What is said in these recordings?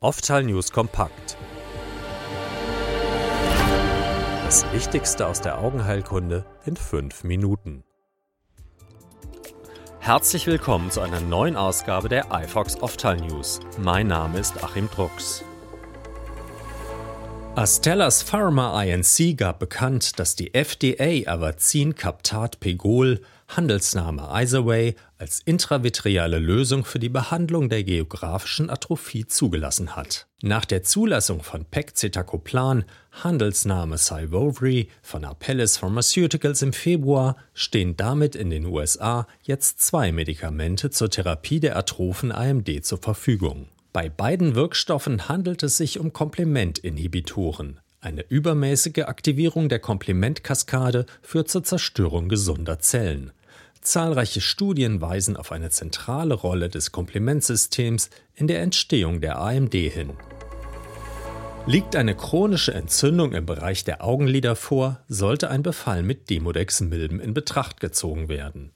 Oftal News kompakt. Das Wichtigste aus der Augenheilkunde in fünf Minuten. Herzlich willkommen zu einer neuen Ausgabe der iFox Oftal News. Mein Name ist Achim Drucks. Astellas Pharma Inc. gab bekannt, dass die FDA Avazin Captat Pegol Handelsname Isaway als intravitreale Lösung für die Behandlung der geografischen Atrophie zugelassen hat. Nach der Zulassung von Pegcetacoplan, Handelsname Syvovry von Apellis Pharmaceuticals im Februar, stehen damit in den USA jetzt zwei Medikamente zur Therapie der atrophen AMD zur Verfügung. Bei beiden Wirkstoffen handelt es sich um Komplementinhibitoren. Eine übermäßige Aktivierung der Komplementkaskade führt zur Zerstörung gesunder Zellen. Zahlreiche Studien weisen auf eine zentrale Rolle des Komplementsystems in der Entstehung der AMD hin. Liegt eine chronische Entzündung im Bereich der Augenlider vor, sollte ein Befall mit Demodex-Milben in Betracht gezogen werden.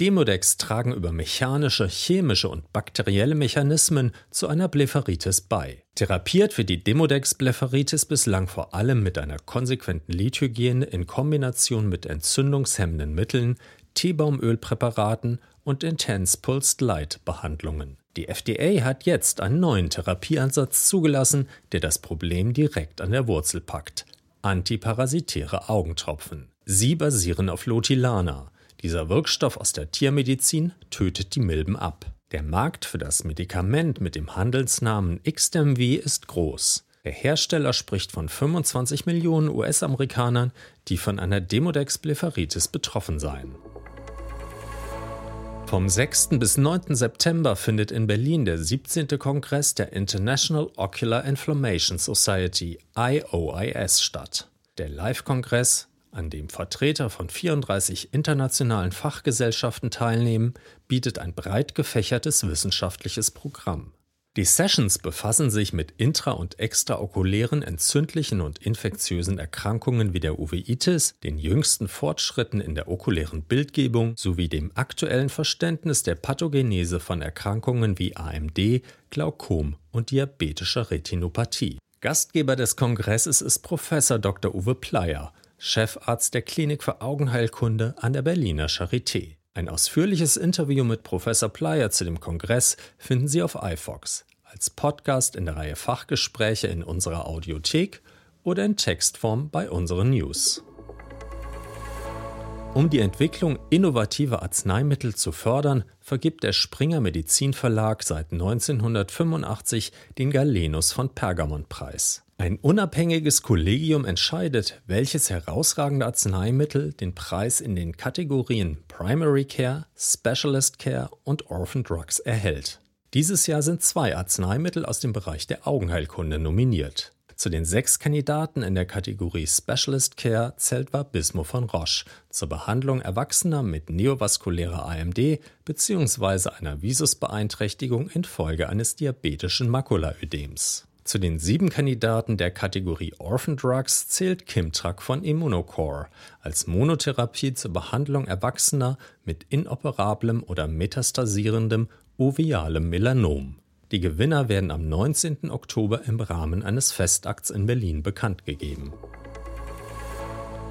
Demodex tragen über mechanische, chemische und bakterielle Mechanismen zu einer Blepharitis bei. Therapiert wird die Demodex-Blepharitis bislang vor allem mit einer konsequenten Lidhygiene in Kombination mit entzündungshemmenden Mitteln, Teebaumölpräparaten und Intense Pulsed Light Behandlungen. Die FDA hat jetzt einen neuen Therapieansatz zugelassen, der das Problem direkt an der Wurzel packt. Antiparasitäre Augentropfen. Sie basieren auf Lotilana. Dieser Wirkstoff aus der Tiermedizin tötet die Milben ab. Der Markt für das Medikament mit dem Handelsnamen XDEMV ist groß. Der Hersteller spricht von 25 Millionen US-Amerikanern, die von einer Demodex-Blepharitis betroffen seien. Vom 6. bis 9. September findet in Berlin der 17. Kongress der International Ocular Inflammation Society IOIS statt. Der Live-Kongress, an dem Vertreter von 34 internationalen Fachgesellschaften teilnehmen, bietet ein breit gefächertes wissenschaftliches Programm. Die Sessions befassen sich mit intra- und extraokulären entzündlichen und infektiösen Erkrankungen wie der Uveitis, den jüngsten Fortschritten in der okulären Bildgebung sowie dem aktuellen Verständnis der Pathogenese von Erkrankungen wie AMD, Glaukom und diabetischer Retinopathie. Gastgeber des Kongresses ist Professor Dr. Uwe Pleyer, Chefarzt der Klinik für Augenheilkunde an der Berliner Charité. Ein ausführliches Interview mit Professor Pleyer zu dem Kongress finden Sie auf iFox, als Podcast in der Reihe Fachgespräche in unserer Audiothek oder in Textform bei unseren News. Um die Entwicklung innovativer Arzneimittel zu fördern, vergibt der Springer Medizinverlag seit 1985 den Galenus von Pergamon Preis. Ein unabhängiges Kollegium entscheidet, welches herausragende Arzneimittel den Preis in den Kategorien Primary Care, Specialist Care und Orphan Drugs erhält. Dieses Jahr sind zwei Arzneimittel aus dem Bereich der Augenheilkunde nominiert. Zu den sechs Kandidaten in der Kategorie Specialist Care zählt Vabismo von Roche zur Behandlung Erwachsener mit neovaskulärer AMD bzw. einer Visusbeeinträchtigung infolge eines diabetischen Makulaödems. Zu den sieben Kandidaten der Kategorie Orphan Drugs zählt Kimtrak von Immunocore als Monotherapie zur Behandlung Erwachsener mit inoperablem oder metastasierendem uvealem Melanom. Die Gewinner werden am 19. Oktober im Rahmen eines Festakts in Berlin bekannt gegeben.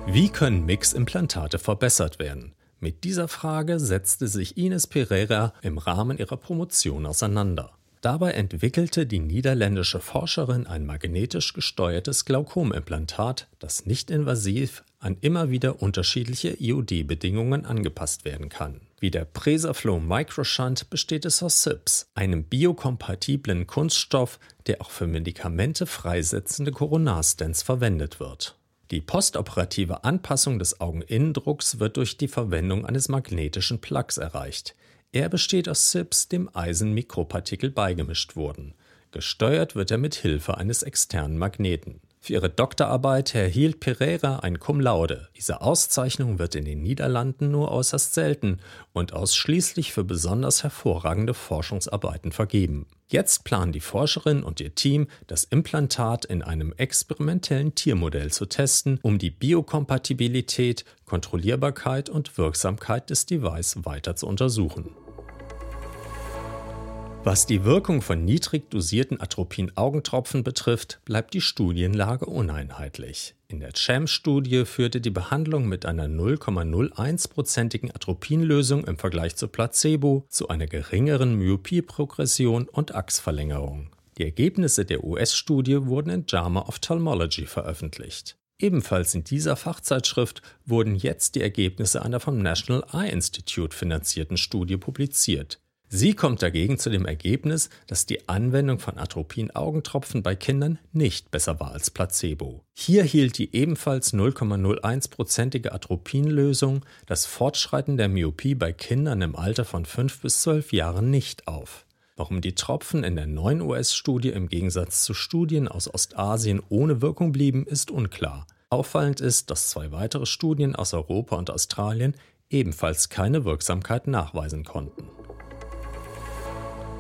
Wie können Mix-Implantate verbessert werden? Mit dieser Frage setzte sich Ines Pereira im Rahmen ihrer Promotion auseinander. Dabei entwickelte die niederländische Forscherin ein magnetisch gesteuertes Glaukomimplantat, das nicht invasiv an immer wieder unterschiedliche IOD-Bedingungen angepasst werden kann. Wie der Presaflow Microshunt besteht es aus SIPS, einem biokompatiblen Kunststoff, der auch für Medikamente freisetzende Coronarstents verwendet wird. Die postoperative Anpassung des Augeninnendrucks wird durch die Verwendung eines magnetischen Plugs erreicht. Er besteht aus SIPs, dem Eisenmikropartikel beigemischt wurden. Gesteuert wird er mit Hilfe eines externen Magneten. Für ihre Doktorarbeit erhielt Pereira ein Cum laude. Diese Auszeichnung wird in den Niederlanden nur äußerst selten und ausschließlich für besonders hervorragende Forschungsarbeiten vergeben. Jetzt planen die Forscherin und ihr Team, das Implantat in einem experimentellen Tiermodell zu testen, um die Biokompatibilität, Kontrollierbarkeit und Wirksamkeit des Device weiter zu untersuchen. Was die Wirkung von niedrig dosierten Atropin-Augentropfen betrifft, bleibt die Studienlage uneinheitlich. In der CHAMP-Studie führte die Behandlung mit einer 0,01-prozentigen Atropinlösung im Vergleich zu Placebo zu einer geringeren Myopieprogression und Achsverlängerung. Die Ergebnisse der US-Studie wurden in JAMA Ophthalmology veröffentlicht. Ebenfalls in dieser Fachzeitschrift wurden jetzt die Ergebnisse einer vom National Eye Institute finanzierten Studie publiziert. Sie kommt dagegen zu dem Ergebnis, dass die Anwendung von Atropin-Augentropfen bei Kindern nicht besser war als Placebo. Hier hielt die ebenfalls 0,01-prozentige Atropin-Lösung das Fortschreiten der Myopie bei Kindern im Alter von 5 bis 12 Jahren nicht auf. Warum die Tropfen in der neuen US-Studie im Gegensatz zu Studien aus Ostasien ohne Wirkung blieben, ist unklar. Auffallend ist, dass zwei weitere Studien aus Europa und Australien ebenfalls keine Wirksamkeit nachweisen konnten.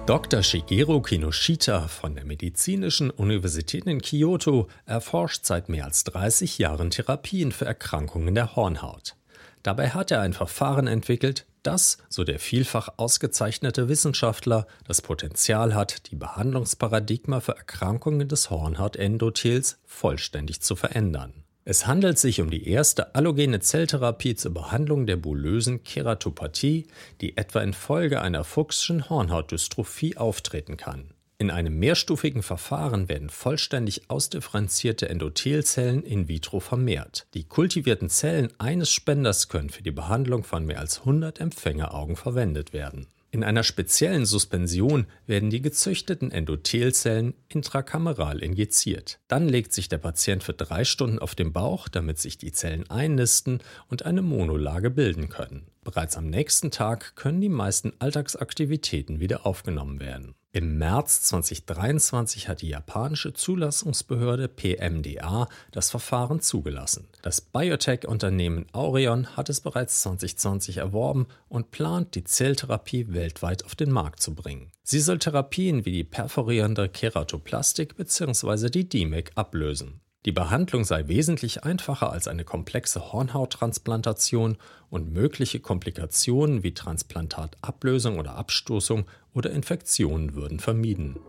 Dr. Shigeru Kinoshita von der Medizinischen Universität in Kyoto erforscht seit mehr als 30 Jahren Therapien für Erkrankungen der Hornhaut. Dabei hat er ein Verfahren entwickelt, das, so der vielfach ausgezeichnete Wissenschaftler, das Potenzial hat, die Behandlungsparadigma für Erkrankungen des Hornhautendothels vollständig zu verändern. Es handelt sich um die erste allogene Zelltherapie zur Behandlung der bullösen Keratopathie, die etwa infolge einer Fuchsschen Hornhautdystrophie auftreten kann. In einem mehrstufigen Verfahren werden vollständig ausdifferenzierte Endothelzellen in vitro vermehrt. Die kultivierten Zellen eines Spenders können für die Behandlung von mehr als 100 Empfängeraugen verwendet werden. In einer speziellen Suspension werden die gezüchteten Endothelzellen intrakameral injiziert. Dann legt sich der Patient für drei Stunden auf den Bauch, damit sich die Zellen einnisten und eine Monolage bilden können. Bereits am nächsten Tag können die meisten Alltagsaktivitäten wieder aufgenommen werden. Im März 2023 hat die japanische Zulassungsbehörde PMDA das Verfahren zugelassen. Das Biotech-Unternehmen Aureon hat es bereits 2020 erworben und plant, die Zelltherapie weltweit auf den Markt zu bringen. Sie soll Therapien wie die perforierende Keratoplastik bzw. die DMEC ablösen. Die Behandlung sei wesentlich einfacher als eine komplexe Hornhauttransplantation und mögliche Komplikationen wie Transplantatablösung oder Abstoßung oder Infektionen würden vermieden.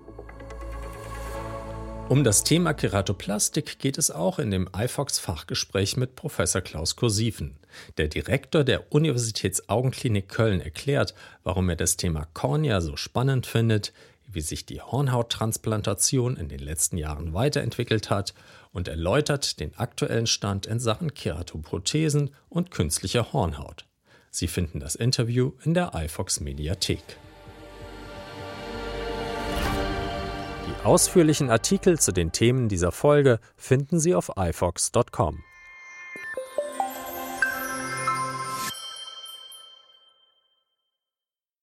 Um das Thema Keratoplastik geht es auch in dem iFox-Fachgespräch mit Professor Klaus Kursiven. Der Direktor der Universitätsaugenklinik Köln erklärt, warum er das Thema Kornea so spannend findet, wie sich die Hornhauttransplantation in den letzten Jahren weiterentwickelt hat und erläutert den aktuellen Stand in Sachen Keratoprothesen und künstlicher Hornhaut. Sie finden das Interview in der iFox Mediathek. Die ausführlichen Artikel zu den Themen dieser Folge finden Sie auf ifox.com.